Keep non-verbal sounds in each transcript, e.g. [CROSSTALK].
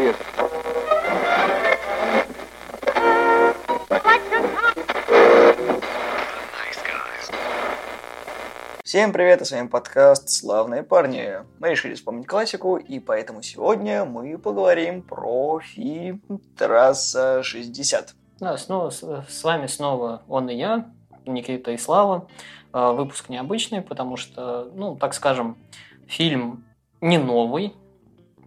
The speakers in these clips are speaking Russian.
Elliot. Всем привет, и с вами подкаст «Славные парни». Мы решили вспомнить классику, и поэтому сегодня мы поговорим про фильм «Трасса 60». Да, снова, с, вами снова он и я, Никита и Слава. Э, Выпуск необычный, потому что, ну, так скажем, фильм не новый,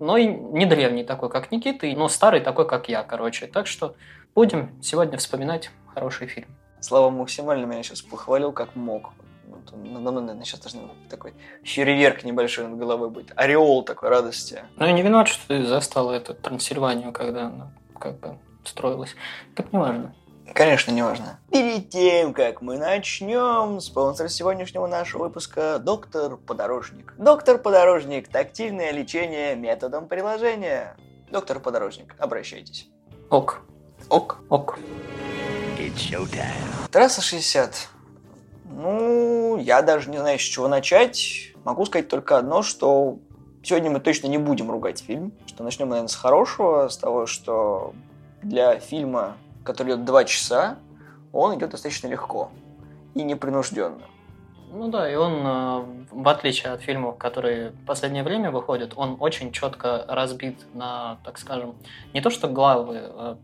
но и не древний такой, как Никита, но старый такой, как я, короче. Так что будем сегодня вспоминать хороший фильм. Слава максимально меня сейчас похвалил, как мог. Вот он Надо мной, наверное, сейчас должен такой фейерверк небольшой над головой быть. Ореол такой радости. Ну, я не виноват, что ты застал эту Трансильванию, когда она как бы строилась. Так не важно. Конечно, не важно. Перед тем, как мы начнем, спонсор сегодняшнего нашего выпуска – доктор Подорожник. Доктор Подорожник – тактильное лечение методом приложения. Доктор Подорожник, обращайтесь. Ок, Ок. ок. Трасса 60. Ну, я даже не знаю, с чего начать. Могу сказать только одно, что сегодня мы точно не будем ругать фильм. Что начнем, наверное, с хорошего, с того, что для фильма, который идет два часа, он идет достаточно легко и непринужденно. Ну да, и он, э, в отличие от фильмов, которые в последнее время выходят, он очень четко разбит на, так скажем, не то что главы, а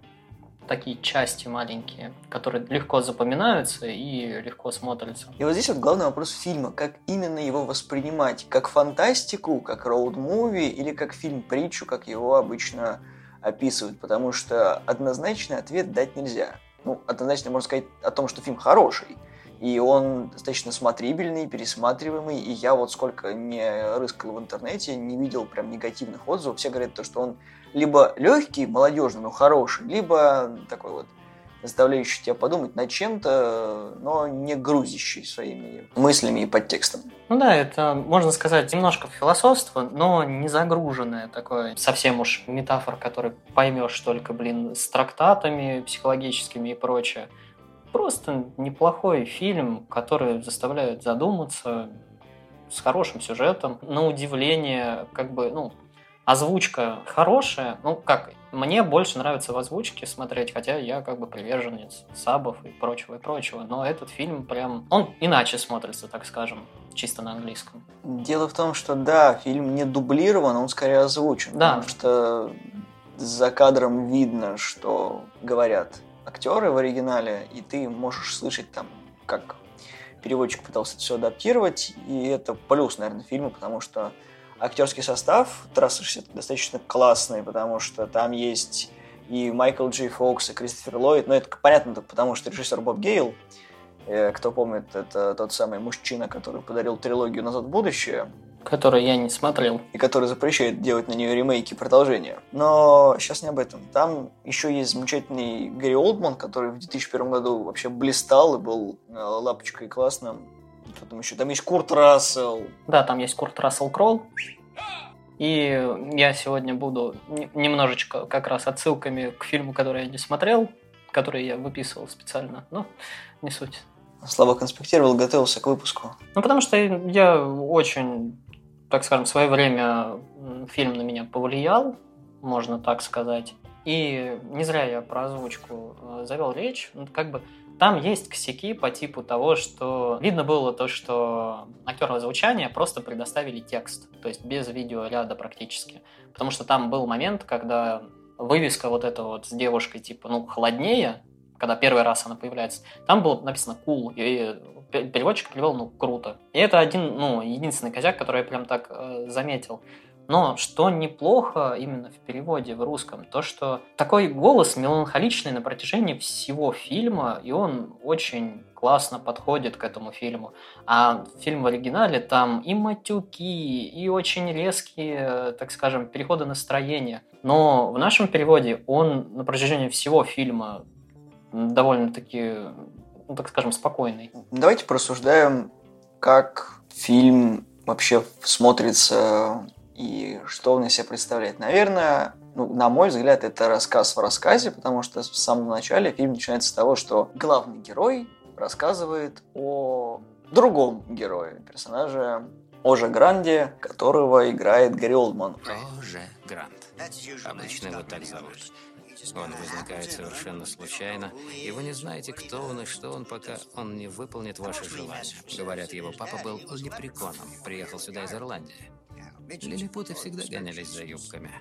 такие части маленькие, которые легко запоминаются и легко смотрятся. И вот здесь вот главный вопрос фильма, как именно его воспринимать, как фантастику, как роуд-муви или как фильм-притчу, как его обычно описывают, потому что однозначный ответ дать нельзя. Ну, однозначно можно сказать о том, что фильм хороший, и он достаточно смотрибельный, пересматриваемый, и я вот сколько не рыскал в интернете, не видел прям негативных отзывов, все говорят то, что он либо легкий, молодежный, но хороший, либо такой вот заставляющий тебя подумать над чем-то, но не грузящий своими мыслями и подтекстом. Ну да, это, можно сказать, немножко философство, но не загруженное такое. Совсем уж метафор, который поймешь только, блин, с трактатами психологическими и прочее. Просто неплохой фильм, который заставляет задуматься, с хорошим сюжетом. На удивление, как бы, ну, озвучка хорошая. Ну, как, мне больше нравится в озвучке смотреть, хотя я как бы приверженец сабов и прочего, и прочего. Но этот фильм прям, он иначе смотрится, так скажем, чисто на английском. Дело в том, что да, фильм не дублирован, он скорее озвучен. Да. Потому что за кадром видно, что говорят актеры в оригинале, и ты можешь слышать там, как переводчик пытался это все адаптировать, и это плюс, наверное, фильма, потому что актерский состав трассы 60 достаточно классный, потому что там есть и Майкл Джей Фокс, и Кристофер Ллойд, но это понятно потому, что режиссер Боб Гейл, э, кто помнит, это тот самый мужчина, который подарил трилогию «Назад в будущее», Который я не смотрел. и который запрещает делать на нее ремейки и продолжения. Но сейчас не об этом. Там еще есть замечательный Гэри Олдман, который в 2001 году вообще блистал и был э, лапочкой классным. Что там еще? Там есть Курт Рассел. Да, там есть Курт Рассел Кролл. И я сегодня буду немножечко как раз отсылками к фильму, который я не смотрел, который я выписывал специально, но не суть. Слабо конспектировал, готовился к выпуску. Ну, потому что я очень, так скажем, в свое время фильм на меня повлиял, можно так сказать. И не зря я про озвучку э, завел речь. Ну, Как бы там есть косяки по типу того, что видно было то, что актеры озвучания просто предоставили текст, то есть без видеоряда практически. Потому что там был момент, когда вывеска вот эта вот с девушкой типа, ну, холоднее, когда первый раз она появляется, там было написано cool, и пе- переводчик перевел, ну, круто. И это один, ну, единственный косяк, который я прям так э, заметил. Но что неплохо именно в переводе в русском, то что такой голос меланхоличный на протяжении всего фильма, и он очень классно подходит к этому фильму. А фильм в оригинале там и матюки, и очень резкие, так скажем, переходы настроения. Но в нашем переводе он на протяжении всего фильма довольно-таки, ну, так скажем, спокойный. Давайте порассуждаем, как фильм вообще смотрится и что он из себя представляет. Наверное, ну, на мой взгляд, это рассказ в рассказе, потому что в самом начале фильм начинается с того, что главный герой рассказывает о другом герое, персонаже Оже Гранде, которого играет Гарри Олдман. Оже Грант. Обычно его так зовут. Он возникает совершенно случайно, и вы не знаете, кто он и что он, пока он не выполнит ваши желания. Говорят, его папа был лепреконом, приехал сюда из Ирландии. Лилипуты всегда гонялись за юбками.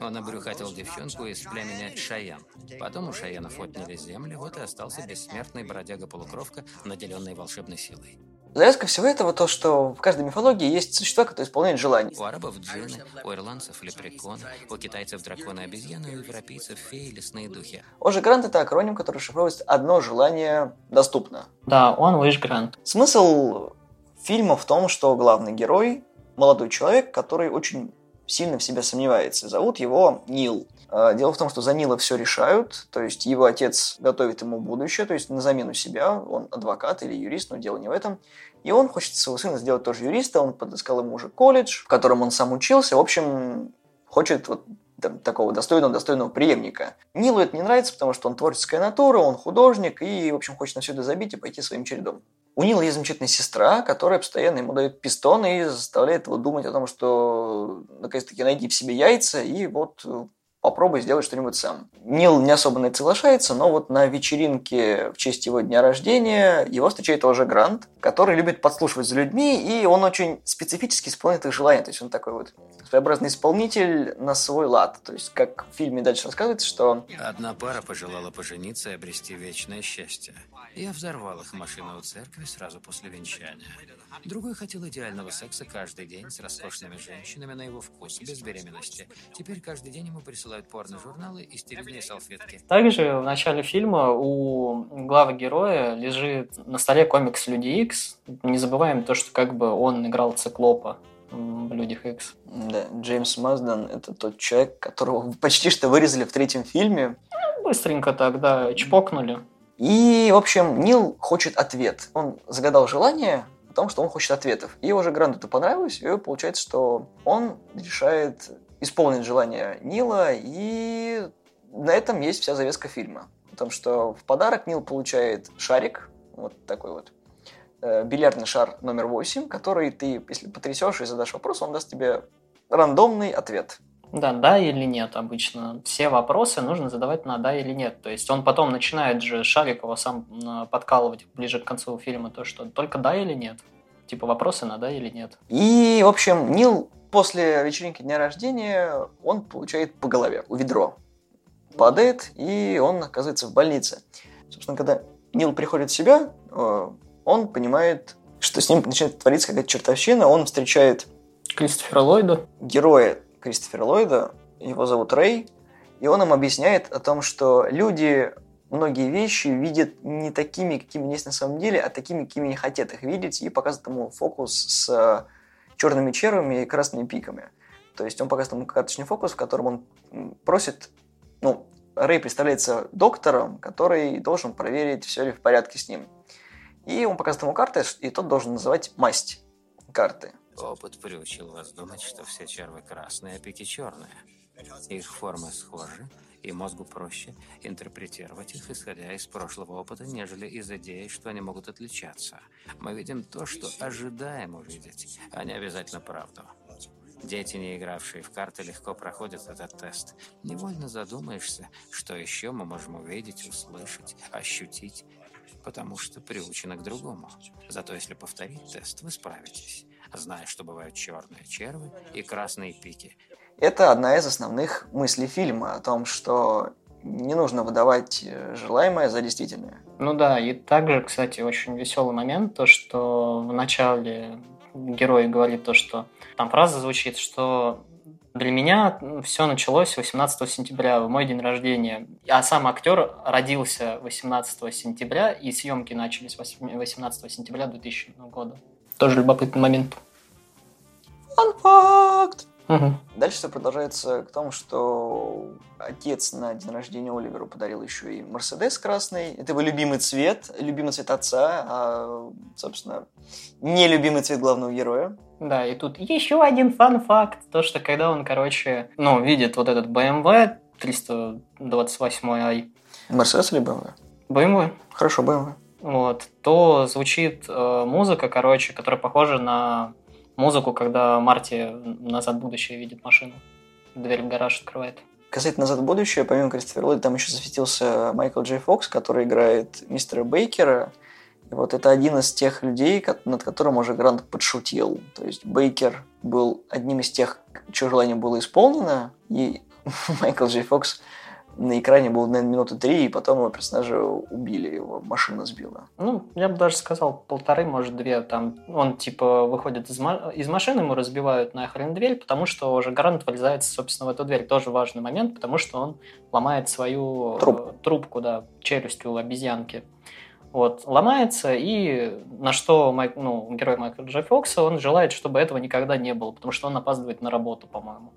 Он обрюхатил девчонку из племени Шаян. Потом у Шаянов отняли земли, вот и остался бессмертный бродяга-полукровка, наделенный волшебной силой. Завязка всего этого то, что в каждой мифологии есть существа, которые исполняют желания. У арабов джинны, у ирландцев лепреконы, у китайцев драконы обезьяны, у европейцев феи лесные духи. Оже Грант это акроним, который шифровывает одно желание доступно. Да, он Wish Grant. Смысл фильма в том, что главный герой молодой человек, который очень сильно в себя сомневается. Зовут его Нил. А, дело в том, что за Нила все решают, то есть его отец готовит ему будущее, то есть на замену себя, он адвокат или юрист, но дело не в этом. И он хочет своего сына сделать тоже юриста, он подыскал ему уже колледж, в котором он сам учился, в общем, хочет вот там, такого достойного, достойного преемника. Нилу это не нравится, потому что он творческая натура, он художник, и, в общем, хочет на все это забить и пойти своим чередом. У Нила есть замечательная сестра, которая постоянно ему дает пистон и заставляет его думать о том, что наконец-таки найди в себе яйца и вот попробуй сделать что-нибудь сам. Нил не особо на это соглашается, но вот на вечеринке в честь его дня рождения его встречает уже Грант, который любит подслушивать за людьми, и он очень специфически исполняет их желания. То есть он такой вот своеобразный исполнитель на свой лад. То есть как в фильме дальше рассказывается, что... Одна пара пожелала пожениться и обрести вечное счастье. Я взорвал их машину у церкви сразу после венчания. Другой хотел идеального секса каждый день с роскошными женщинами на его вкус, без беременности. Теперь каждый день ему присылают порно-журналы и стерильные салфетки. Также в начале фильма у главы героя лежит на столе комикс Люди Икс. Не забываем то, что как бы он играл циклопа в Людях Икс. Да, Джеймс Маздан – это тот человек, которого почти что вырезали в третьем фильме. Быстренько тогда чпокнули. И, в общем, Нил хочет ответ. Он загадал желание, о том, что он хочет ответов. И уже Гранду это понравилось, и получается, что он решает исполнить желание Нила, и на этом есть вся завеска фильма. О том, что в подарок Нил получает шарик, вот такой вот, э, бильярдный шар номер 8, который ты, если потрясешь и задашь вопрос, он даст тебе рандомный ответ. Да, да или нет обычно. Все вопросы нужно задавать на да или нет. То есть он потом начинает же Шарикова сам подкалывать ближе к концу фильма то, что только да или нет. Типа вопросы на да или нет. И, в общем, Нил после вечеринки дня рождения, он получает по голове, у ведро. Падает, и он оказывается в больнице. Собственно, когда Нил приходит в себя, э, он понимает, что с ним начинает твориться какая-то чертовщина. Он встречает Кристофера Ллойда. Героя Кристофера Ллойда, его зовут Рэй, и он им объясняет о том, что люди многие вещи видят не такими, какими есть на самом деле, а такими, какими они хотят их видеть, и показывает ему фокус с черными червями и красными пиками. То есть он показывает ему карточный фокус, в котором он просит, ну, Рэй представляется доктором, который должен проверить, все ли в порядке с ним. И он показывает ему карты, и тот должен называть масть карты. Опыт приучил вас думать, что все червы красные, а пики черные. Их формы схожи, и мозгу проще интерпретировать их, исходя из прошлого опыта, нежели из идеи, что они могут отличаться. Мы видим то, что ожидаем увидеть, а не обязательно правду. Дети, не игравшие в карты, легко проходят этот тест. Невольно задумаешься, что еще мы можем увидеть, услышать, ощутить, потому что приучены к другому. Зато если повторить тест, вы справитесь зная, что бывают черные червы и красные пики. Это одна из основных мыслей фильма о том, что не нужно выдавать э, желаемое за действительное. Ну да, и также, кстати, очень веселый момент, то, что в начале герой говорит то, что там фраза звучит, что для меня все началось 18 сентября, в мой день рождения. А сам актер родился 18 сентября, и съемки начались 18 сентября 2000 года. Тоже любопытный момент. Фан-факт! Угу. Дальше все продолжается к тому, что отец на день рождения Оливеру подарил еще и Мерседес красный. Это его любимый цвет, любимый цвет отца, а, собственно, нелюбимый цвет главного героя. Да, и тут еще один фан-факт. То, что когда он, короче, ну, видит вот этот BMW 328i. Мерседес или BMW? BMW. Хорошо, BMW вот, то звучит э, музыка, короче, которая похожа на музыку, когда Марти назад в будущее видит машину. Дверь в гараж открывает. Касательно «Назад в будущее», помимо Кристофера Ллойда, там еще засветился Майкл Джей Фокс, который играет мистера Бейкера. Вот это один из тех людей, над которым уже Грант подшутил. То есть Бейкер был одним из тех, чье желание было исполнено, и [LAUGHS] Майкл Джей Фокс на экране был, наверное, минуты три, и потом его персонажа убили, его машина сбила. Ну, я бы даже сказал, полторы, может, две. Там он, типа, выходит из, из машины, ему разбивают нахрен дверь, потому что уже Гарант вылезает, собственно, в эту дверь. Тоже важный момент, потому что он ломает свою Труп. э, трубку, да, челюсть у обезьянки. Вот, ломается, и на что Майк, ну, герой Майкла Джей Фокса, он желает, чтобы этого никогда не было, потому что он опаздывает на работу, по-моему.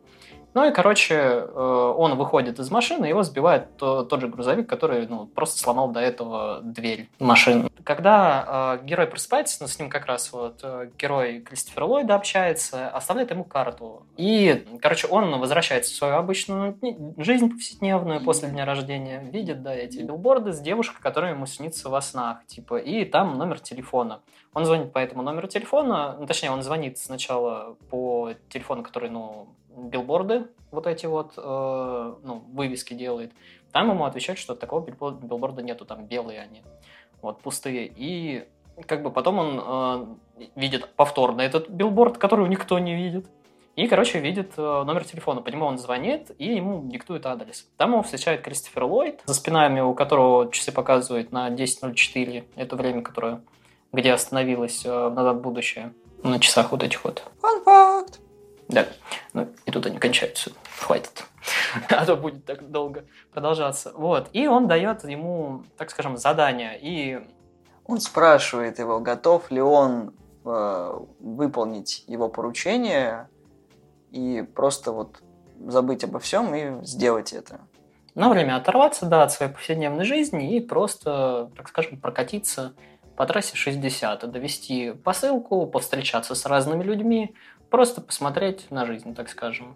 Ну и, короче, э, он выходит из машины, его сбивает то- тот же грузовик, который ну, просто сломал до этого дверь машины. Когда э, герой просыпается, ну, с ним как раз вот э, герой Кристофер Ллойда общается, оставляет ему карту. И, короче, он возвращается в свою обычную жизнь повседневную после дня рождения, видит, да, эти билборды с девушкой, которая ему снится во снах, типа, и там номер телефона. Он звонит по этому номеру телефона, ну, точнее, он звонит сначала по телефону, который, ну, билборды вот эти вот, э, ну, вывески делает. Там ему отвечают, что такого билбор- билборда нету, там белые они, вот, пустые. И как бы потом он э, видит повторно этот билборд, который никто не видит. И, короче, видит э, номер телефона, по нему он звонит, и ему диктует адрес. Там его встречает Кристофер Ллойд, за спинами у которого часы показывают на 10.04, это время, которое, где остановилась э, «Назад будущее», на часах вот этих вот. Фан факт! Да, ну и тут они кончаются. Хватит. [LAUGHS] А то будет так долго продолжаться. Вот. И он дает ему, так скажем, задание. И Он спрашивает его, готов ли он э, выполнить его поручение и просто вот забыть обо всем и сделать это. на время оторваться, да, от своей повседневной жизни и просто, так скажем, прокатиться по трассе 60, довести посылку, повстречаться с разными людьми, просто посмотреть на жизнь, так скажем,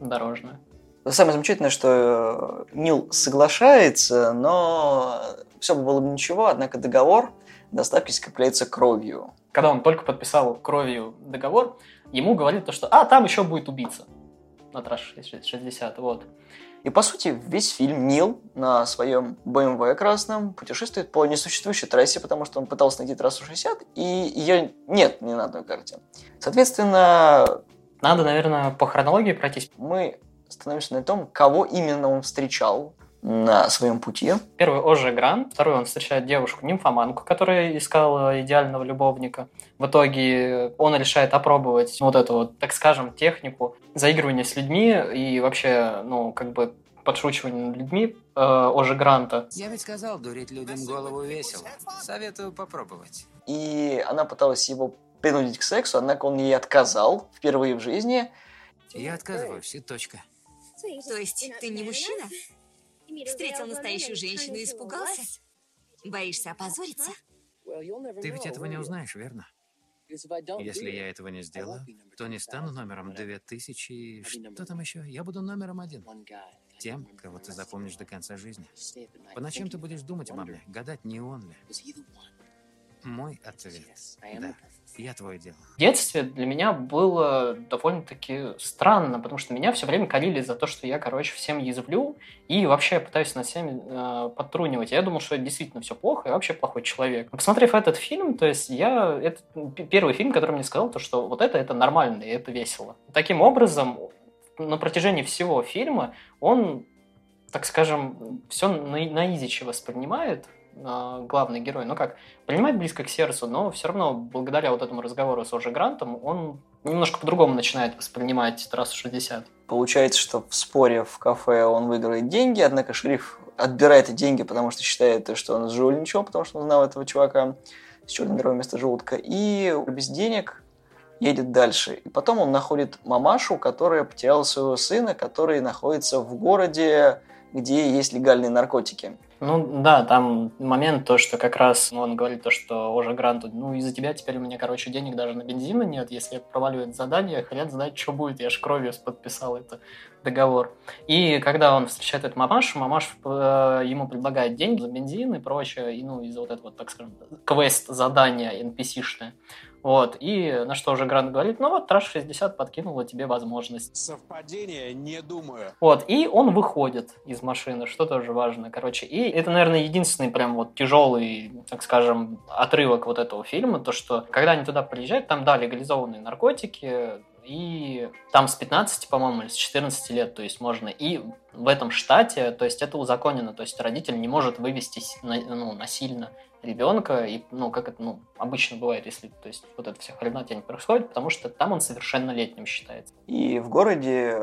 дорожную. Самое замечательное, что э, Нил соглашается, но все бы было бы ничего, однако договор доставки скрепляется кровью. Когда он только подписал кровью договор, ему говорили то, что «а, там еще будет убийца» на трассе 60, вот. И, по сути, весь фильм Нил на своем BMW красном путешествует по несуществующей трассе, потому что он пытался найти трассу 60, и ее нет ни на одной карте. Соответственно, Надо, наверное, по хронологии пройтись. мы становимся на том, кого именно он встречал на своем пути. Первый Оже Грант, второй он встречает девушку-нимфоманку, которая искала идеального любовника. В итоге он решает опробовать вот эту вот, так скажем, технику заигрывания с людьми и вообще, ну, как бы подшучивания над людьми э, Оже Гранта. Я ведь сказал, дурить людям голову весело. Советую попробовать. И она пыталась его принудить к сексу, однако он ей отказал впервые в жизни. Я отказываюсь, и точка. То есть ты не мужчина? Встретил настоящую женщину и испугался? Боишься опозориться? Ты ведь этого не узнаешь, верно? Если я этого не сделаю, то не стану номером 2000 и что там еще? Я буду номером один. Тем, кого ты запомнишь до конца жизни. По ночам ты будешь думать обо мне, гадать, не он ли. Мой ответ – да, я твой дело. В детстве для меня было довольно-таки странно, потому что меня все время корили за то, что я, короче, всем язвлю и вообще пытаюсь над всеми э, подтрунивать. Я думал, что это действительно все плохо, и вообще плохой человек. Посмотрев этот фильм, то есть я... Это первый фильм, который мне сказал, то, что вот это, это нормально, и это весело. Таким образом, на протяжении всего фильма он, так скажем, все на, на изичи воспринимает, главный герой, ну как, принимает близко к сердцу, но все равно, благодаря вот этому разговору с Оже Грантом, он немножко по-другому начинает воспринимать трассу 60. Получается, что в споре в кафе он выиграет деньги, однако шериф отбирает эти деньги, потому что считает, что он сжульничал, потому что он знал этого чувака с черной дырой вместо желудка. И без денег едет дальше. И потом он находит мамашу, которая потеряла своего сына, который находится в городе, где есть легальные наркотики. Ну да, там момент то, что как раз ну, он говорит то, что уже Гранту, ну из-за тебя теперь у меня, короче, денег даже на бензина нет, если это задание, хрен знает, что будет, я ж кровью подписал это договор. И когда он встречает эту мамашу, мамаш э, ему предлагает деньги за бензин и прочее, и, ну, из-за вот этого, так скажем, квест-задания NPC-шное. Вот, и на что уже Грант говорит, ну вот, Траш 60 подкинула тебе возможность. Совпадение, не думаю. Вот, и он выходит из машины, что тоже важно, короче. И это, наверное, единственный прям вот тяжелый, так скажем, отрывок вот этого фильма, то, что когда они туда приезжают, там, да, легализованные наркотики, и там с 15, по-моему, или с 14 лет, то есть можно. И в этом штате, то есть это узаконено, то есть родитель не может вывести ну, насильно ребенка, и, ну, как это, ну, обычно бывает, если, то есть, вот эта вся хренотень происходит, потому что там он совершеннолетним считается. И в городе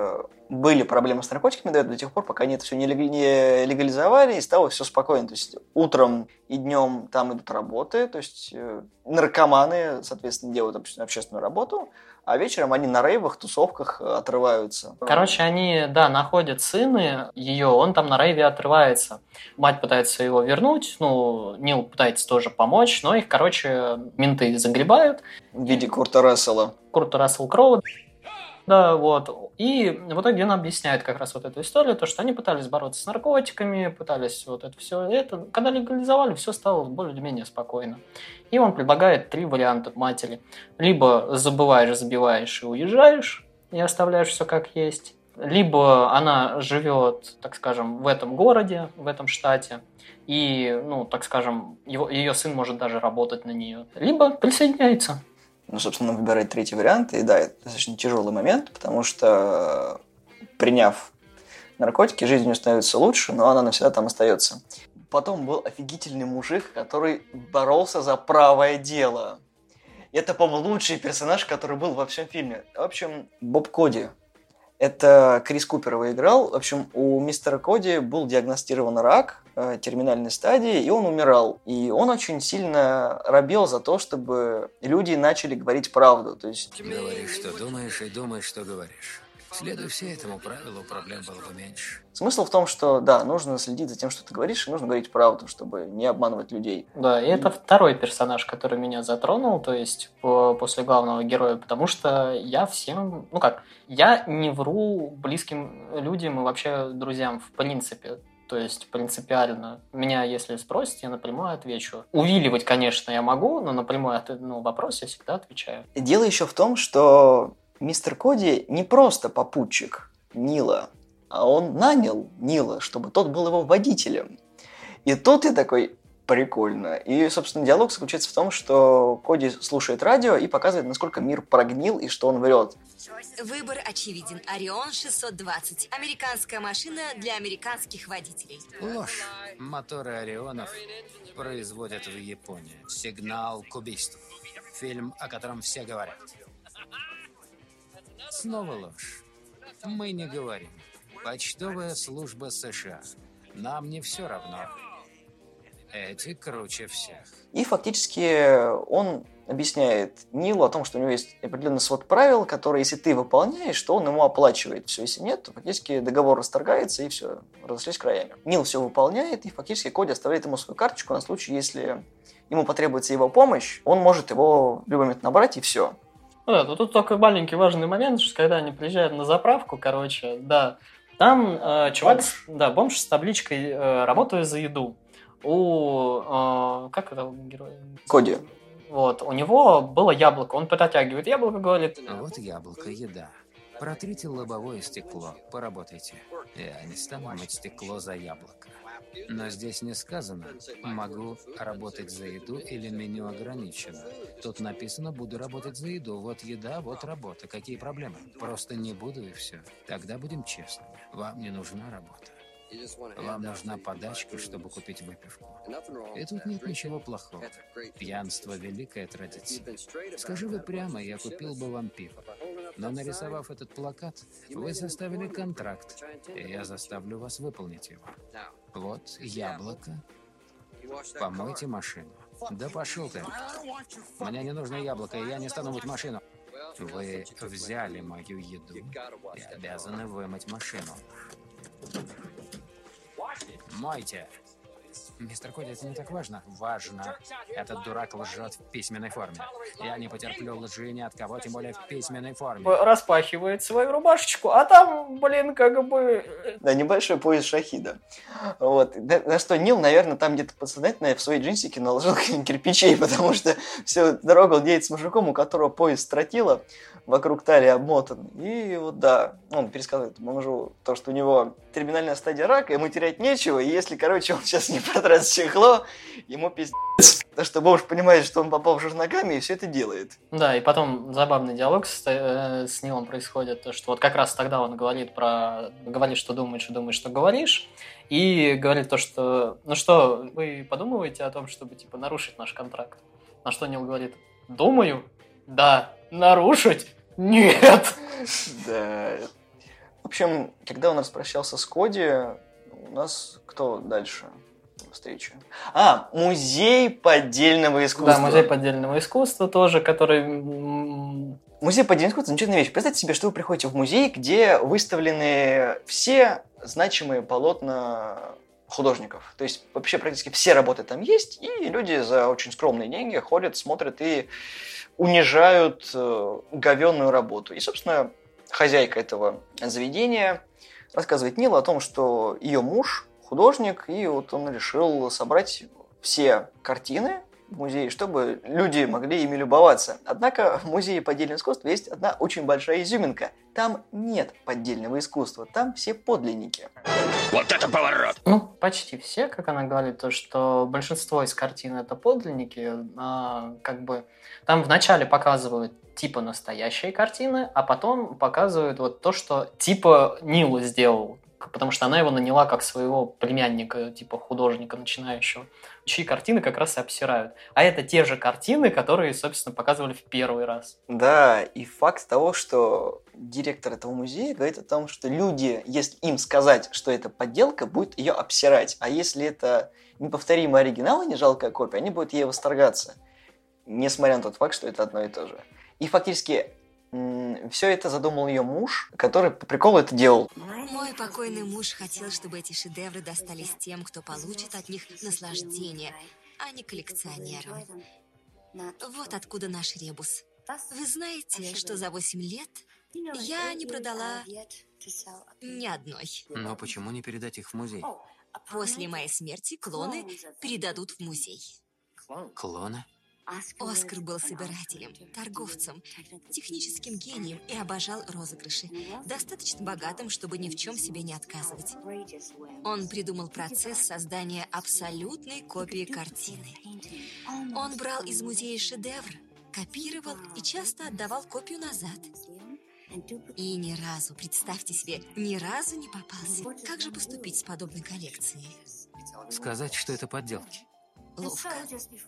были проблемы с наркотиками до, до тех пор, пока они это все не легализовали, и стало все спокойно. То есть утром и днем там идут работы, то есть э, наркоманы, соответственно, делают общественную работу, а вечером они на рейвах, тусовках э, отрываются. Короче, они, да, находят сына ее, он там на рейве отрывается. Мать пытается его вернуть, ну, Нил пытается тоже помочь, но их, короче, менты загребают. В виде Курта Рассела. Курта Рассел Кроу. Да, вот. И в итоге он объясняет как раз вот эту историю, то, что они пытались бороться с наркотиками, пытались вот это все. Это, когда легализовали, все стало более-менее спокойно. И он предлагает три варианта матери. Либо забываешь, забиваешь и уезжаешь, и оставляешь все как есть. Либо она живет, так скажем, в этом городе, в этом штате, и, ну, так скажем, его, ее сын может даже работать на нее. Либо присоединяется. Ну, собственно, он выбирает третий вариант, и да, это достаточно тяжелый момент, потому что приняв наркотики, жизнь у нее становится лучше, но она навсегда там остается. Потом был офигительный мужик, который боролся за правое дело. Это, по-моему, лучший персонаж, который был во всем фильме. В общем, Боб Коди. Это Крис Купер его играл. В общем, у мистера Коди был диагностирован рак э, терминальной стадии, и он умирал. И он очень сильно робел за то, чтобы люди начали говорить правду. То есть... Говоришь, что думаешь, и думаешь, что говоришь. Следуя все этому правилу, проблем было бы меньше. Смысл в том, что, да, нужно следить за тем, что ты говоришь, и нужно говорить правду, чтобы не обманывать людей. Да, и это второй персонаж, который меня затронул, то есть по, после главного героя, потому что я всем, ну как, я не вру близким людям и вообще друзьям в принципе. То есть принципиально. Меня, если спросят, я напрямую отвечу. Увиливать, конечно, я могу, но напрямую ну, вопрос я всегда отвечаю. Дело еще в том, что мистер Коди не просто попутчик Нила, а он нанял Нила, чтобы тот был его водителем. И тут я такой, прикольно. И, собственно, диалог заключается в том, что Коди слушает радио и показывает, насколько мир прогнил и что он врет. Выбор очевиден. Орион 620. Американская машина для американских водителей. Ложь. Моторы Орионов производят в Японии. Сигнал к убийству. Фильм, о котором все говорят. Снова ложь. Мы не говорим. Почтовая служба США. Нам не все равно. Эти круче всех. И фактически он объясняет Нилу о том, что у него есть определенный свод правил, которые, если ты выполняешь, то он ему оплачивает. Все, если нет, то фактически договор расторгается, и все, разошлись краями. Нил все выполняет, и фактически Коди оставляет ему свою карточку на случай, если ему потребуется его помощь, он может его в любой момент набрать, и все. Ну да, тут только маленький важный момент, что когда они приезжают на заправку, короче, да, там э, чувак, бомж. да, бомж с табличкой э, «Работаю за еду». У, э, как это герой? Коди. Вот, у него было яблоко, он протягивает яблоко, говорит... Вот яблоко, еда. Протрите лобовое стекло, поработайте. Я не стану мыть стекло за яблоко. Но здесь не сказано, могу работать за еду или меню ограничено. Тут написано, буду работать за еду. Вот еда, вот работа. Какие проблемы? Просто не буду и все. Тогда будем честными. Вам не нужна работа. Вам нужна подачка, чтобы купить выпивку. И тут нет ничего плохого. Пьянство – великая традиция. Скажи вы прямо, я купил бы вам пиво. Но нарисовав этот плакат, вы составили контракт, и я заставлю вас выполнить его. Вот яблоко. Помойте машину. Да пошел ты. Мне не нужно яблоко, и я не стану мыть машину. Вы взяли мою еду и обязаны вымыть машину. Мойте. Мистер Коди, это не так важно. Важно. Этот дурак лжет в письменной форме. Я не потерплю лжи ни от кого, тем более в письменной форме. Распахивает свою рубашечку, а там, блин, как бы... Да, небольшой пояс шахида. Вот. На, на что Нил, наверное, там где-то подсознательно в свои джинсики наложил [LAUGHS] кирпичей, потому что всю дорогу он едет с мужиком, у которого пояс стратила, вокруг талии обмотан. И вот да, он пересказывает мужу то, что у него терминальная стадия рака, ему терять нечего, и если, короче, он сейчас не [LAUGHS] потратит чехло, ему пиздец. Потому что бомж понимает, что он попал в жир ногами и все это делает. Да, и потом забавный диалог с, э, с Нилом происходит, то, что вот как раз тогда он говорит про... Говорит, что думаешь, и думаешь, что говоришь, и говорит то, что... Ну что, вы подумываете о том, чтобы, типа, нарушить наш контракт? На что Нил говорит, думаю, да, нарушить? Нет. Да. В общем, когда он распрощался с Коди, у нас кто дальше? Встречи. А, музей поддельного искусства. Да, музей поддельного искусства тоже, который... Музей поддельного искусства – замечательная вещь. Представьте себе, что вы приходите в музей, где выставлены все значимые полотна художников. То есть вообще практически все работы там есть, и люди за очень скромные деньги ходят, смотрят и унижают э, говенную работу. И, собственно, хозяйка этого заведения рассказывает Нилу о том, что ее муж художник, и вот он решил собрать все картины в музее, чтобы люди могли ими любоваться. Однако в музее поддельного искусства есть одна очень большая изюминка. Там нет поддельного искусства, там все подлинники. Вот это поворот! Ну, почти все, как она говорит, то, что большинство из картин это подлинники, а, как бы там вначале показывают типа настоящие картины, а потом показывают вот то, что типа Нил сделал, потому что она его наняла как своего племянника, типа художника начинающего, чьи картины как раз и обсирают. А это те же картины, которые, собственно, показывали в первый раз. Да, и факт того, что директор этого музея говорит о том, что люди, если им сказать, что это подделка, будут ее обсирать. А если это неповторимый оригинал, а не жалкая копия, они будут ей восторгаться. Несмотря на тот факт, что это одно и то же. И фактически все это задумал ее муж, который по приколу это делал. Мой покойный муж хотел, чтобы эти шедевры достались тем, кто получит от них наслаждение, а не коллекционерам. Вот откуда наш ребус. Вы знаете, что за 8 лет я не продала ни одной. Но почему не передать их в музей? После моей смерти клоны передадут в музей. Клоны? Оскар был собирателем, торговцем, техническим гением и обожал розыгрыши, достаточно богатым, чтобы ни в чем себе не отказывать. Он придумал процесс создания абсолютной копии картины. Он брал из музея шедевр, копировал и часто отдавал копию назад. И ни разу, представьте себе, ни разу не попался. Как же поступить с подобной коллекцией? Сказать, что это подделки. Ловко.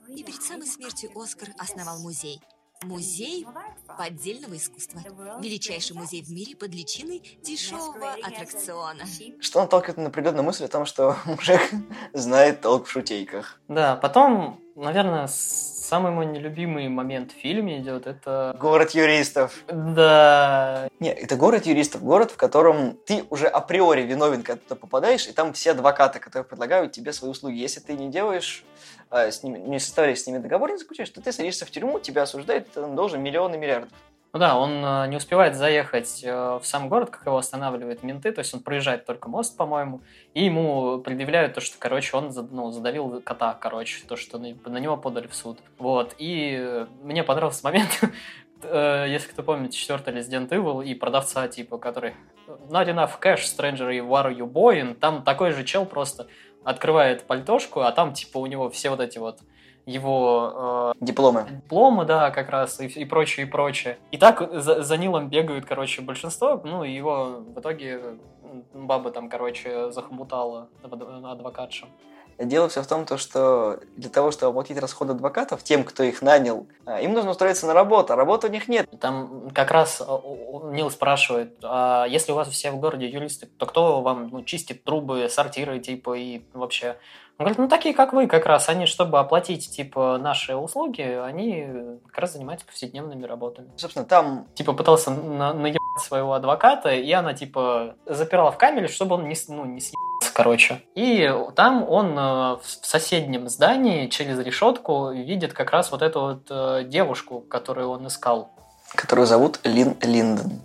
И перед самой смертью Оскар основал музей. Музей поддельного искусства. Величайший музей в мире под личиной дешевого аттракциона. Что наталкивает на определенную мысль о том, что [LAUGHS] мужик знает толк в шутейках. Да, потом, наверное, самый мой нелюбимый момент в фильме идет, это... Город юристов. Да. Не, это город юристов, город, в котором ты уже априори виновен, когда ты попадаешь, и там все адвокаты, которые предлагают тебе свои услуги. Если ты не делаешь а, с ними, не составляешь с ними договор, не заключаешь, то ты садишься в тюрьму, тебя осуждают, ты должен миллионы миллиардов. Ну да, он э, не успевает заехать э, в сам город, как его останавливают менты, то есть он проезжает только мост, по-моему, и ему предъявляют то, что, короче, он ну, задавил кота, короче, то, что на, него подали в суд. Вот, и мне понравился момент, [LAUGHS] э, если кто помнит, четвертый Resident Evil и продавца, типа, который Not enough cash, stranger, what are you buying? Там такой же чел просто открывает пальтошку, а там, типа, у него все вот эти вот его... Э, дипломы. Дипломы, да, как раз, и, и прочее, и прочее. И так за, за Нилом бегают, короче, большинство, ну, и его в итоге баба там, короче, захомутала адвокатша. Дело все в том, то, что для того, чтобы оплатить расходы адвокатов тем, кто их нанял, а, им нужно устроиться на работу, а работы у них нет. Там как раз а, Нил спрашивает, а если у вас все в городе юристы, то кто вам ну, чистит трубы, сортиры, типа, и вообще... Он говорит, ну такие, как вы, как раз, они, чтобы оплатить, типа, наши услуги, они как раз занимаются повседневными работами. Собственно, там... Типа, пытался на наебать своего адвоката, и она, типа, запирала в камере, чтобы он не, ну, не съебался. короче. И там он э, в соседнем здании через решетку видит как раз вот эту вот э, девушку, которую он искал. Которую зовут Лин Линден.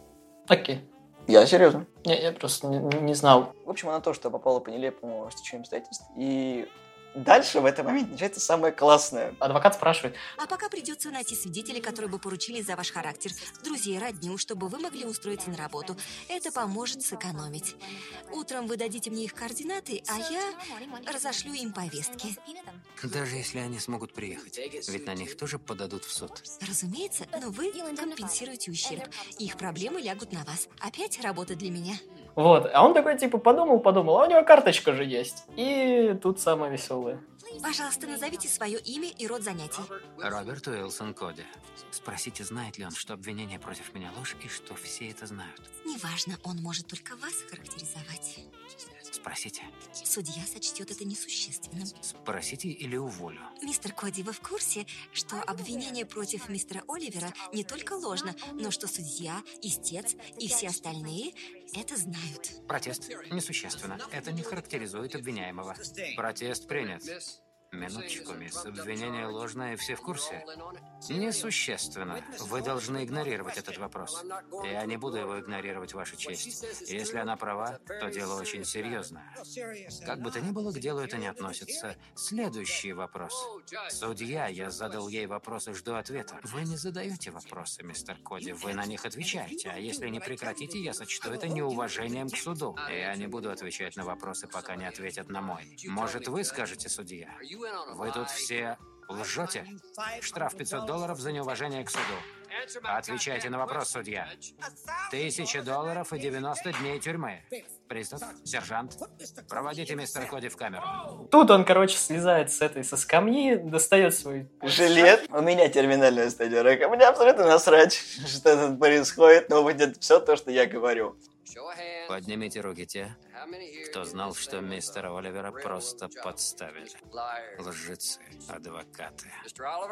Окей. Я серьезно. Я, я просто не, не знал. В общем, она то, что попала по нелепому стечению обстоятельств. И Дальше в этом моменте начинается самое классное. Адвокат спрашивает. А пока придется найти свидетелей, которые бы поручили за ваш характер, друзей, родню, чтобы вы могли устроиться на работу. Это поможет сэкономить. Утром вы дадите мне их координаты, а я разошлю им повестки. Даже если они смогут приехать, ведь на них тоже подадут в суд. Разумеется, но вы компенсируете ущерб. Их проблемы лягут на вас. Опять работа для меня. Вот. А он такой, типа, подумал, подумал, а у него карточка же есть. И тут самое веселое. Пожалуйста, назовите свое имя и род занятий. Роберт Уилсон Коди. Спросите, знает ли он, что обвинение против меня ложь и что все это знают. Неважно, он может только вас характеризовать. Спросите. Судья сочтет это несущественным. Спросите или уволю. Мистер Коди, вы в курсе, что обвинение против мистера Оливера не только ложно, но что судья, истец и все остальные это знают. Протест несущественно. Это не характеризует обвиняемого. Протест принят. Минуточку, мисс. Обвинение ложное, все в курсе. Несущественно. Вы должны игнорировать этот вопрос. Я не буду его игнорировать, Ваша честь. Если она права, то дело очень серьезное. Как бы то ни было, к делу это не относится. Следующий вопрос. Судья, я задал ей вопрос и жду ответа. Вы не задаете вопросы, мистер Коди. Вы на них отвечаете. А если не прекратите, я сочту это неуважением к суду. Я не буду отвечать на вопросы, пока не ответят на мой. Может, вы скажете, судья? Вы тут все лжете? Штраф 500 долларов за неуважение к суду. Отвечайте на вопрос, судья. Тысяча долларов и 90 дней тюрьмы. Пристав, сержант, проводите мистера Коди в камеру. Тут он, короче, слезает с этой, со скамьи, достает свой... Жилет. У меня терминальная стадия рака. Мне абсолютно насрать, [LAUGHS] что тут происходит, но будет все то, что я говорю. Поднимите руки те, кто знал, что мистера Оливера просто подставили. Лжецы, адвокаты.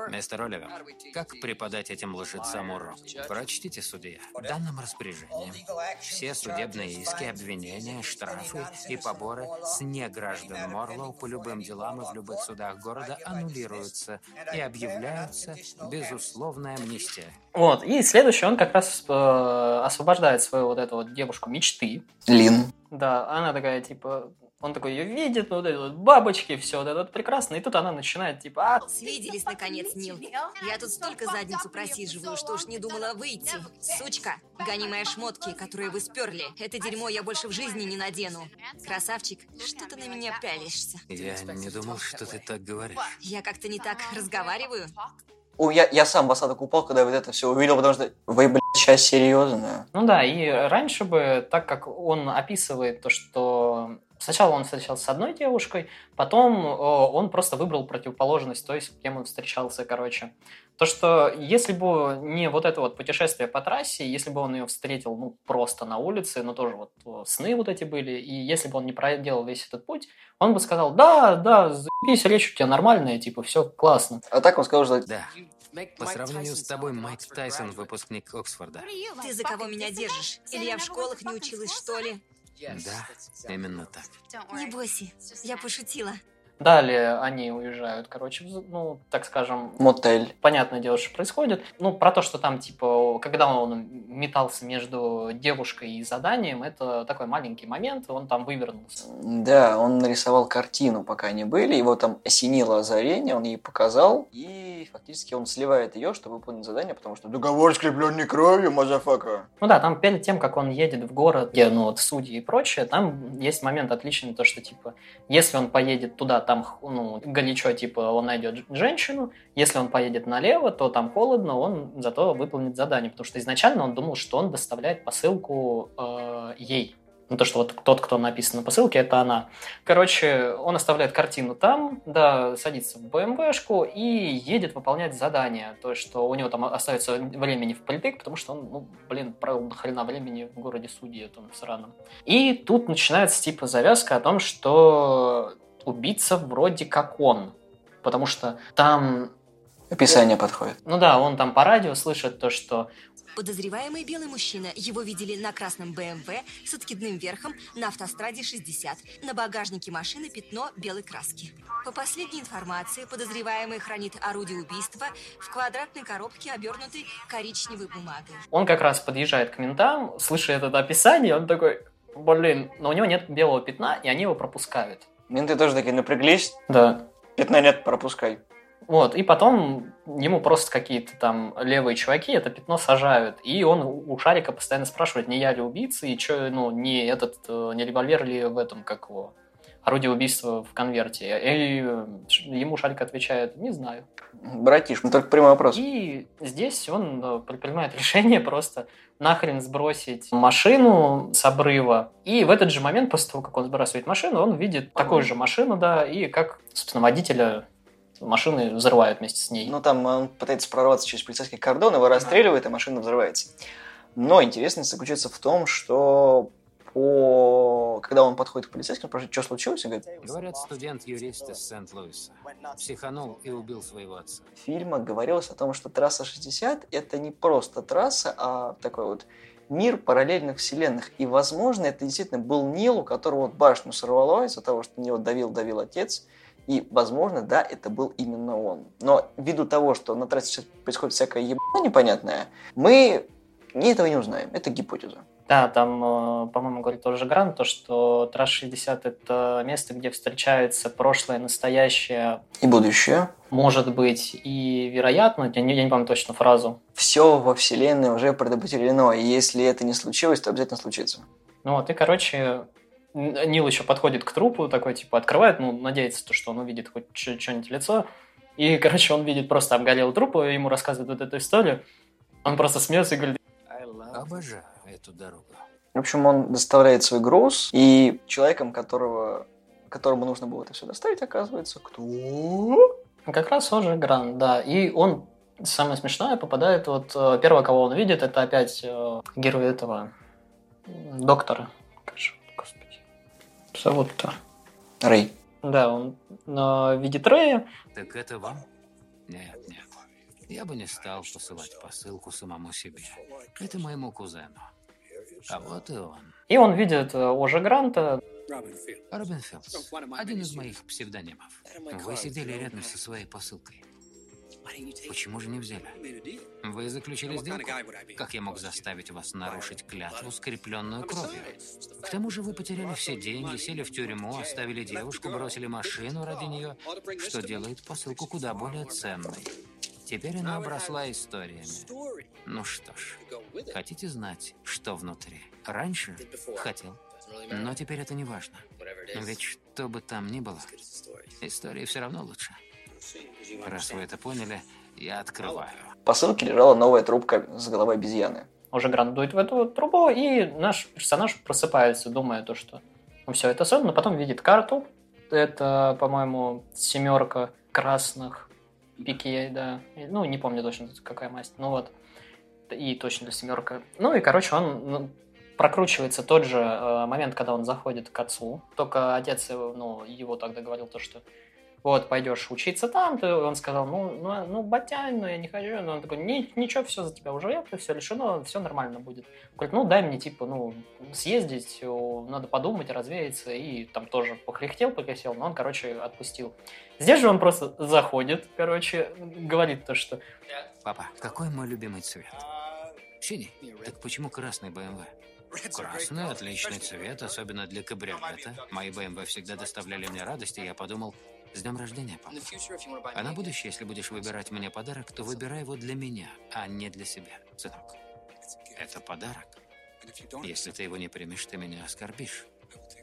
Мистер Оливер, как преподать этим лжецам урок? Прочтите, судья. Данным распоряжением все судебные иски, обвинения, штрафы и поборы с неграждан Морлоу по любым делам и в любых судах города аннулируются и объявляются безусловная амнистия. Вот, и следующий он как раз э, освобождает свою вот эту вот девушку мечты. Лин. Да, она такая, типа, он такой ее видит, ну, вот эти вот бабочки, все вот это вот прекрасно. И тут она начинает, типа, а... Свиделись, наконец, Нил. Я тут столько задницу просиживаю, что уж не думала выйти. Сучка, гони мои шмотки, которые вы сперли. Это дерьмо я больше в жизни не надену. Красавчик, что ты на меня пялишься? Я не думал, что ты так говоришь. Я как-то не так разговариваю. О, я, я сам в осадок упал, когда вот это все увидел, потому что вы, блядь, сейчас серьезно. Ну да, и раньше бы, так как он описывает то, что сначала он встречался с одной девушкой, потом он просто выбрал противоположность, то есть с кем он встречался, короче. То, что если бы не вот это вот путешествие по трассе, если бы он ее встретил, ну, просто на улице, но тоже вот сны вот эти были, и если бы он не проделал весь этот путь, он бы сказал, да, да, заебись, речь у тебя нормальная, типа, все классно. А так он сказал, что... Да. По сравнению с тобой, Майк Тайсон, выпускник Оксфорда. Ты за кого меня держишь? Или я в школах не училась, что ли? Да, именно так. Не бойся, я пошутила. Далее они уезжают, короче, в, ну, так скажем... Мотель. Понятное дело, что происходит. Ну, про то, что там, типа, когда он метался между девушкой и заданием, это такой маленький момент, он там вывернулся. Да, он нарисовал картину, пока они были, его там осенило озарение, он ей показал, и фактически он сливает ее, чтобы выполнить задание, потому что договор скреплен не кровью, motherfucker. Ну да, там перед тем, как он едет в город, где, ну, вот, судьи и прочее, там есть момент отличный, то, что, типа, если он поедет туда, там ну, горячо, типа, он найдет женщину, если он поедет налево, то там холодно, он зато выполнит задание, потому что изначально он думал, что он доставляет посылку э, ей. Ну, то, что вот тот, кто написан на посылке, это она. Короче, он оставляет картину там, да, садится в BMW шку и едет выполнять задание. То, что у него там остается времени впритык, потому что он, ну, блин, провел до хрена времени в городе судьи этом сраном. И тут начинается, типа, завязка о том, что убийца вроде как он. Потому что там Описание подходит. Ну да, он там по радио слышит то, что Подозреваемый белый мужчина. Его видели на красном БМВ с откидным верхом на автостраде 60. На багажнике машины пятно белой краски. По последней информации, подозреваемый хранит орудие убийства в квадратной коробке, обернутой коричневой бумагой. он как раз подъезжает к ментам, слышит это описание, он такой, блин, но у него нет белого пятна, и они его пропускают. Менты тоже такие напряглись, Да. пятна нет, пропускай. Вот, и потом ему просто какие-то там левые чуваки это пятно сажают. И он у Шарика постоянно спрашивает, не я ли убийца, и что, ну, не этот, э, не револьвер ли в этом, как его, орудие убийства в конверте. И э, ему Шарик отвечает, не знаю. Братиш, ну только прямой вопрос. И здесь он принимает [LAUGHS] решение просто нахрен сбросить машину с обрыва. И в этот же момент, после того, как он сбрасывает машину, он видит такую же машину, да, и как, собственно, водителя машины взрывают вместе с ней. Ну, там он пытается прорваться через полицейский кордон, его расстреливает, и машина взрывается. Но интересность заключается в том, что по... когда он подходит к полицейским, спрашивает, что случилось, и говорит, Говорят, студент-юрист из Сент-Луиса. Психанул и убил своего отца. в фильмах говорилось о том, что трасса 60 это не просто трасса, а такой вот мир параллельных вселенных. И, возможно, это действительно был Нил, у которого вот башню сорвало из-за того, что на него давил-давил отец. И, возможно, да, это был именно он. Но ввиду того, что на трассе сейчас происходит всякая ебана непонятная, мы этого не узнаем. Это гипотеза. Да, там, э, по-моему, говорит тоже Грант, то, что Трасс 60 это место, где встречается прошлое, настоящее, И будущее. может быть, и вероятно, я не, я не помню точно фразу. Все во вселенной уже предопределено, и если это не случилось, то обязательно случится. Ну вот, и, короче, Нил еще подходит к трупу, такой, типа, открывает, ну, надеется, то, что он увидит хоть что-нибудь лицо. И, [LAUGHS] короче, он видит просто обгорелый труп, и ему рассказывают вот эту историю. Он просто смеется и говорит, Обожаю эту дорогу. В общем, он доставляет свой груз, и человеком, которого, которому нужно было это все доставить, оказывается, кто? как раз он же Грант, да. И он, самое смешное, попадает, вот, э, первого, кого он видит, это опять э, герой этого доктора. Господи, зовут-то? Рэй. Да, он э, видит Рэя, Так это вам? Нет, нет. Я бы не стал посылать посылку самому себе. Это моему кузену. А вот и он. и он видит э, уже Гранта, Робин Филдс. Один из моих псевдонимов. Вы сидели рядом со своей посылкой. Почему же не взяли? Вы заключили сделку? Как я мог заставить вас нарушить клятву, скрепленную кровью? К тому же вы потеряли все деньги, сели в тюрьму, оставили девушку, бросили машину ради нее, что делает посылку куда более ценной. Теперь она обросла историями. Ну что ж, хотите знать, что внутри? Раньше хотел, но теперь это не важно. Ведь что бы там ни было, истории все равно лучше. Раз вы это поняли, я открываю. В посылке лежала новая трубка с головой обезьяны. уже Грант дует в эту трубу, и наш персонаж просыпается, думая то, что ну, все это сон, но потом видит карту. Это, по-моему, семерка красных пикей, да. Ну, не помню точно, какая масть. Ну вот. И точно семерка. Ну и, короче, он ну, прокручивается тот же э, момент, когда он заходит к отцу. Только отец его, ну, его тогда говорил то, что вот, пойдешь учиться там, ты, он сказал, ну, ну, ну, батянь, ну, я не хочу, но он такой, «Ни- ничего, все за тебя уже все решено, все нормально будет. Говорит, ну, дай мне, типа, ну, съездить, надо подумать, развеяться, и там тоже похрехтел, покосил, но он, короче, отпустил. Здесь же он просто заходит, короче, говорит то, что Папа, какой мой любимый цвет? Синий. Так почему красный БМВ? Красный – отличный цвет, особенно для кабриолета. Мои БМВ всегда доставляли мне радость, и я подумал, с днем рождения, папа. А на будущее, если будешь выбирать мне подарок, то выбирай его для меня, а не для себя, сынок. Это подарок. Если ты его не примешь, ты меня оскорбишь.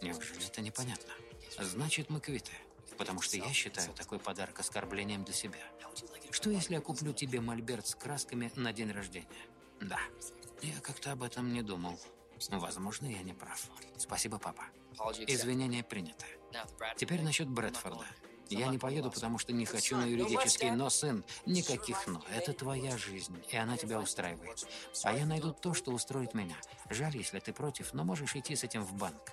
Неужели это непонятно? Значит, мы квиты. Потому что я считаю такой подарок оскорблением для себя. Что если я куплю тебе мольберт с красками на день рождения? Да. Я как-то об этом не думал. Возможно, я не прав. Спасибо, папа. Извинения приняты. Теперь насчет Брэдфорда. Я не поеду, потому что не хочу на юридический «но», сын. Никаких «но». Это твоя жизнь, и она тебя устраивает. А я найду то, что устроит меня. Жаль, если ты против, но можешь идти с этим в банк.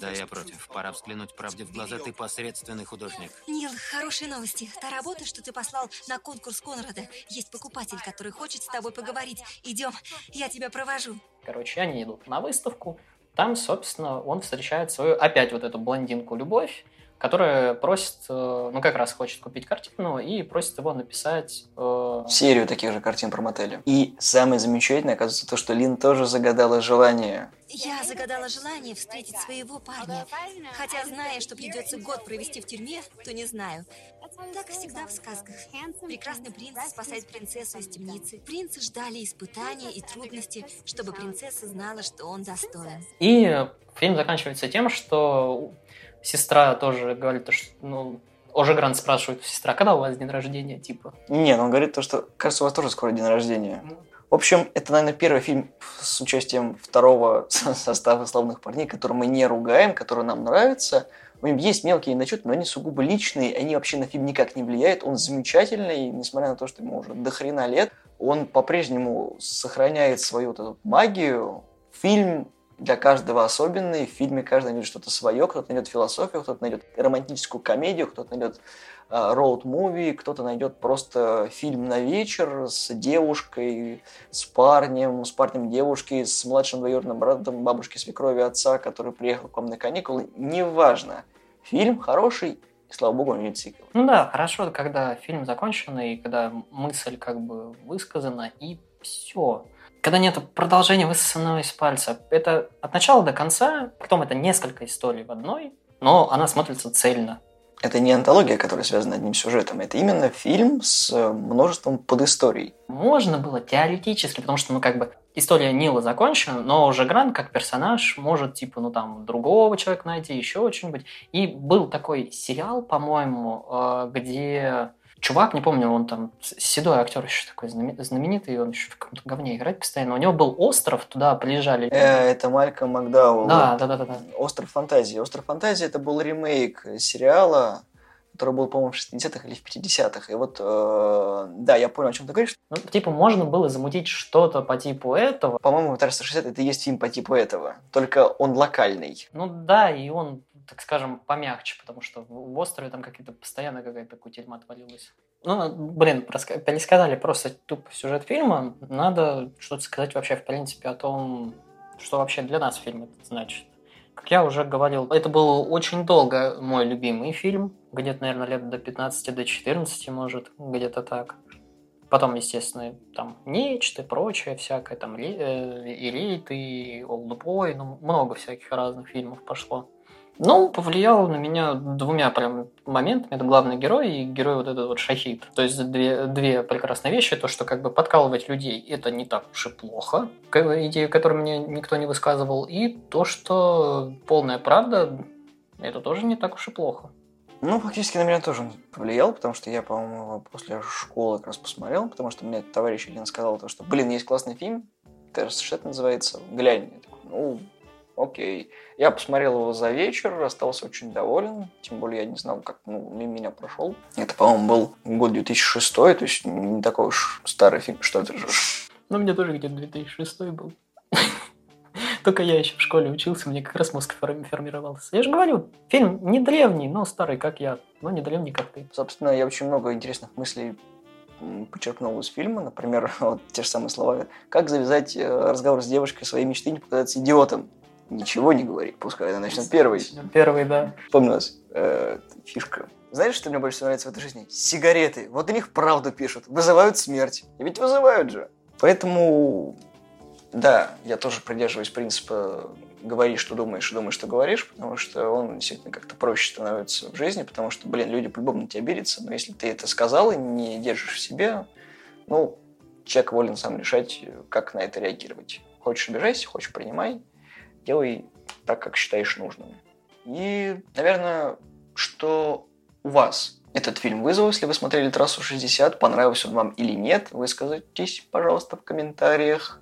Да, я против. Пора взглянуть правде в глаза. Ты посредственный художник. Нил, хорошие новости. Та работа, что ты послал на конкурс Конрада, есть покупатель, который хочет с тобой поговорить. Идем, я тебя провожу. Короче, они идут на выставку. Там, собственно, он встречает свою опять вот эту блондинку Любовь, которая просит, э, ну как раз хочет купить картину и просит его написать... Э... Серию таких же картин про мотели. И самое замечательное, оказывается, то, что Лин тоже загадала желание. Я загадала желание встретить своего парня. Хотя, зная, что придется год провести в тюрьме, то не знаю. Так всегда в сказках. Прекрасный принц спасает принцессу из темницы. Принцы ждали испытания и трудности, чтобы принцесса знала, что он достоин. И фильм заканчивается тем, что сестра тоже говорит, что, ну, уже Грант спрашивает сестра, когда у вас день рождения, типа? Не, ну он говорит то, что, кажется, у вас тоже скоро день рождения. Ну. В общем, это, наверное, первый фильм с участием второго [LAUGHS] состава славных парней, который мы не ругаем, который нам нравится. У него есть мелкие начеты, но они сугубо личные, они вообще на фильм никак не влияют. Он замечательный, несмотря на то, что ему уже до хрена лет, он по-прежнему сохраняет свою вот эту магию. Фильм для каждого особенный. В фильме каждый найдет что-то свое. Кто-то найдет философию, кто-то найдет романтическую комедию, кто-то найдет роуд-муви, кто-то найдет просто фильм на вечер с девушкой, с парнем, с парнем девушки, с младшим двоюродным братом бабушки, свекрови, отца, который приехал к вам на каникулы. Неважно. Фильм хороший, и, слава богу, он имеет цикл. Ну да, хорошо, когда фильм закончен, и когда мысль как бы высказана, и все когда нет продолжения высосанного из пальца. Это от начала до конца, потом это несколько историй в одной, но она смотрится цельно. Это не антология, которая связана одним сюжетом, это именно фильм с множеством подисторий. Можно было теоретически, потому что, ну, как бы, история Нила закончена, но уже Грант как персонаж может, типа, ну, там, другого человека найти, еще что-нибудь. И был такой сериал, по-моему, э, где чувак, не помню, он там седой актер еще такой знаменитый, он еще в каком-то говне играет постоянно. У него был остров, туда приезжали. Э, это Мальком Макдауэлл. Да, да, да, да, да. Остров фантазии. Остров фантазии это был ремейк сериала, который был, по-моему, в 60-х или в 50-х. И вот, э, да, я понял, о чем ты говоришь. Ну, типа, можно было замутить что-то по типу этого. По-моему, Аватар 160 это и есть фильм по типу этого, только он локальный. Ну да, и он так скажем, помягче, потому что в острове там какие-то постоянно какая-то кутерьма отвалилась. Ну, блин, пересказали просто тупо сюжет фильма. Надо что-то сказать вообще, в принципе, о том, что вообще для нас фильм это значит. Как я уже говорил, это был очень долго мой любимый фильм. Где-то, наверное, лет до 15, до 14, может, где-то так. Потом, естественно, там нечто, прочее, всякое, там э, и Рейд, и Олдбой, ну, много всяких разных фильмов пошло. Ну, повлиял на меня двумя прям моментами. Это главный герой и герой вот этот вот шахид. То есть две, две прекрасные вещи. То, что как бы подкалывать людей, это не так уж и плохо. Идею, которую мне никто не высказывал. И то, что полная правда, это тоже не так уж и плохо. Ну, фактически на меня тоже он повлиял, потому что я, по-моему, после школы как раз посмотрел, потому что мне товарищ один сказал, то, что, блин, есть классный фильм, Терс Шет называется, глянь. Я такой, ну, окей. Я посмотрел его за вечер, остался очень доволен, тем более я не знал, как ну, меня прошел. Это, по-моему, был год 2006, то есть не такой уж старый фильм, что ты же. Ну, мне тоже где-то 2006 был. [LAUGHS] Только я еще в школе учился, мне как раз мозг формировался. Я же говорю, фильм не древний, но старый, как я, но не древний, как ты. Собственно, я очень много интересных мыслей подчеркнул из фильма, например, [LAUGHS] вот те же самые слова, как завязать э, разговор с девушкой своей мечты не показаться идиотом ничего не говори, пускай она начнет первый. Первый, да. Вспомнилась э, фишка. Знаешь, что мне больше всего нравится в этой жизни? Сигареты. Вот о них правду пишут. Вызывают смерть. И ведь вызывают же. Поэтому, да, я тоже придерживаюсь принципа говори, что думаешь, и думай, что говоришь, потому что он действительно как-то проще становится в жизни, потому что, блин, люди по-любому на тебя обидятся, но если ты это сказал и не держишь в себе, ну, человек волен сам решать, как на это реагировать. Хочешь обижайся, хочешь принимай, делай так, как считаешь нужным. И, наверное, что у вас этот фильм вызвал, если вы смотрели «Трассу 60», понравился он вам или нет, высказывайтесь, пожалуйста, в комментариях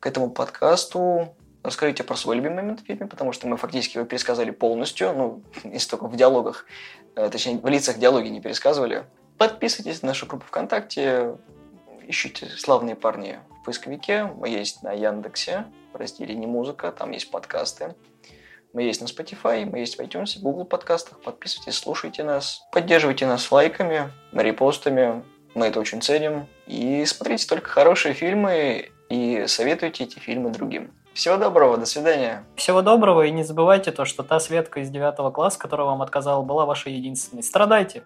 к этому подкасту. Расскажите про свой любимый момент в фильме, потому что мы фактически его пересказали полностью, ну, [LAUGHS] если только в диалогах, э, точнее, в лицах диалоги не пересказывали. Подписывайтесь на нашу группу ВКонтакте, ищите «Славные парни» в поисковике, мы есть на Яндексе, в разделе «Не музыка», там есть подкасты. Мы есть на Spotify, мы есть в iTunes, Google подкастах. Подписывайтесь, слушайте нас. Поддерживайте нас лайками, репостами. Мы это очень ценим. И смотрите только хорошие фильмы и советуйте эти фильмы другим. Всего доброго, до свидания. Всего доброго и не забывайте то, что та Светка из девятого класса, которая вам отказала, была вашей единственной. Страдайте!